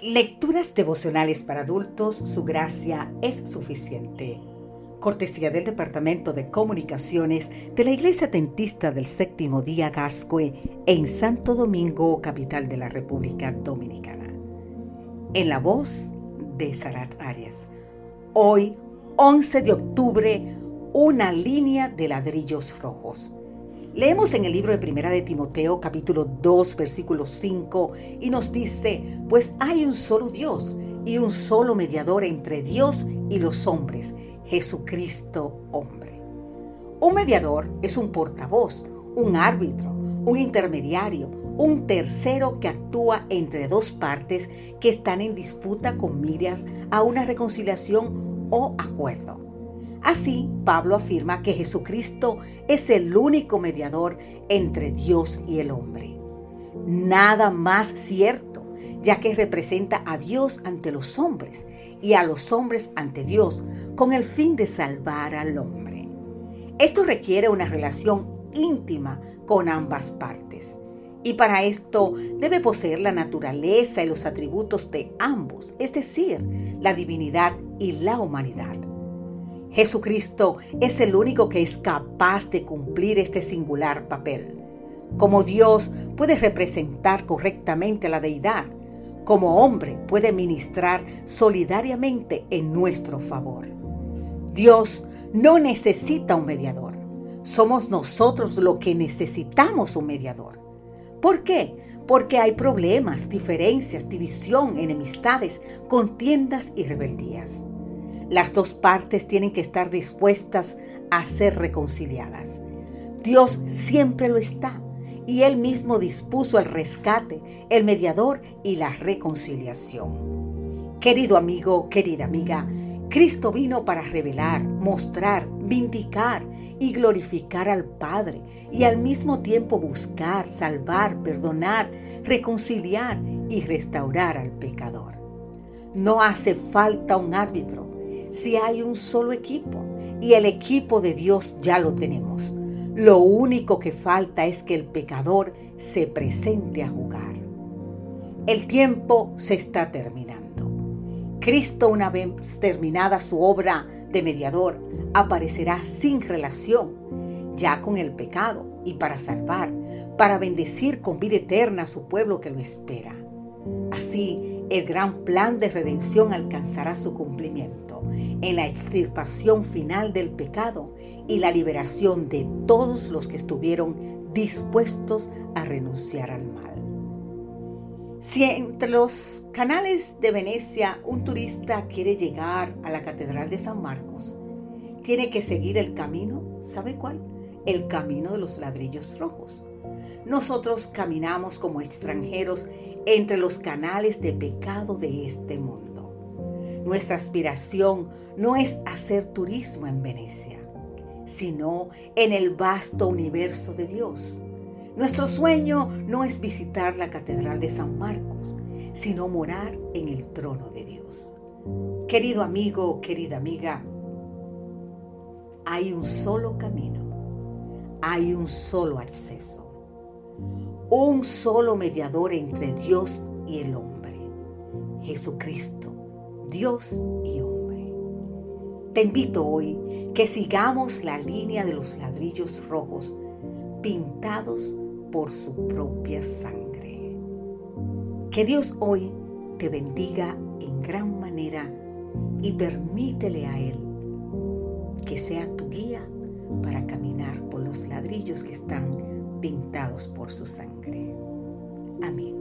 Lecturas devocionales para adultos, su gracia es suficiente. Cortesía del Departamento de Comunicaciones de la Iglesia Tentista del Séptimo Día Gascue en Santo Domingo, capital de la República Dominicana. En la voz de Sarat Arias. Hoy, 11 de octubre, una línea de ladrillos rojos. Leemos en el libro de Primera de Timoteo capítulo 2 versículo 5 y nos dice, pues hay un solo Dios y un solo mediador entre Dios y los hombres, Jesucristo hombre. Un mediador es un portavoz, un árbitro, un intermediario, un tercero que actúa entre dos partes que están en disputa con miras a una reconciliación o acuerdo. Así, Pablo afirma que Jesucristo es el único mediador entre Dios y el hombre. Nada más cierto, ya que representa a Dios ante los hombres y a los hombres ante Dios, con el fin de salvar al hombre. Esto requiere una relación íntima con ambas partes. Y para esto debe poseer la naturaleza y los atributos de ambos, es decir, la divinidad y la humanidad. Jesucristo es el único que es capaz de cumplir este singular papel. Como Dios puede representar correctamente la deidad, como hombre puede ministrar solidariamente en nuestro favor. Dios no necesita un mediador. Somos nosotros lo que necesitamos un mediador. ¿Por qué? Porque hay problemas, diferencias, división, enemistades, contiendas y rebeldías. Las dos partes tienen que estar dispuestas a ser reconciliadas. Dios siempre lo está y Él mismo dispuso el rescate, el mediador y la reconciliación. Querido amigo, querida amiga, Cristo vino para revelar, mostrar, vindicar y glorificar al Padre y al mismo tiempo buscar, salvar, perdonar, reconciliar y restaurar al pecador. No hace falta un árbitro, si hay un solo equipo y el equipo de Dios ya lo tenemos. Lo único que falta es que el pecador se presente a jugar. El tiempo se está terminando. Cristo, una vez terminada su obra de mediador, aparecerá sin relación, ya con el pecado, y para salvar, para bendecir con vida eterna a su pueblo que lo espera. Así, el gran plan de redención alcanzará su cumplimiento en la extirpación final del pecado y la liberación de todos los que estuvieron dispuestos a renunciar al mal. Si entre los canales de Venecia un turista quiere llegar a la Catedral de San Marcos, tiene que seguir el camino, ¿sabe cuál? El camino de los ladrillos rojos. Nosotros caminamos como extranjeros entre los canales de pecado de este mundo. Nuestra aspiración no es hacer turismo en Venecia, sino en el vasto universo de Dios. Nuestro sueño no es visitar la Catedral de San Marcos, sino morar en el trono de Dios. Querido amigo, querida amiga, hay un solo camino, hay un solo acceso un solo mediador entre Dios y el hombre, Jesucristo, Dios y hombre. Te invito hoy que sigamos la línea de los ladrillos rojos pintados por su propia sangre. Que Dios hoy te bendiga en gran manera y permítele a Él que sea tu guía para caminar por los ladrillos que están pintados por su sangre. Amén.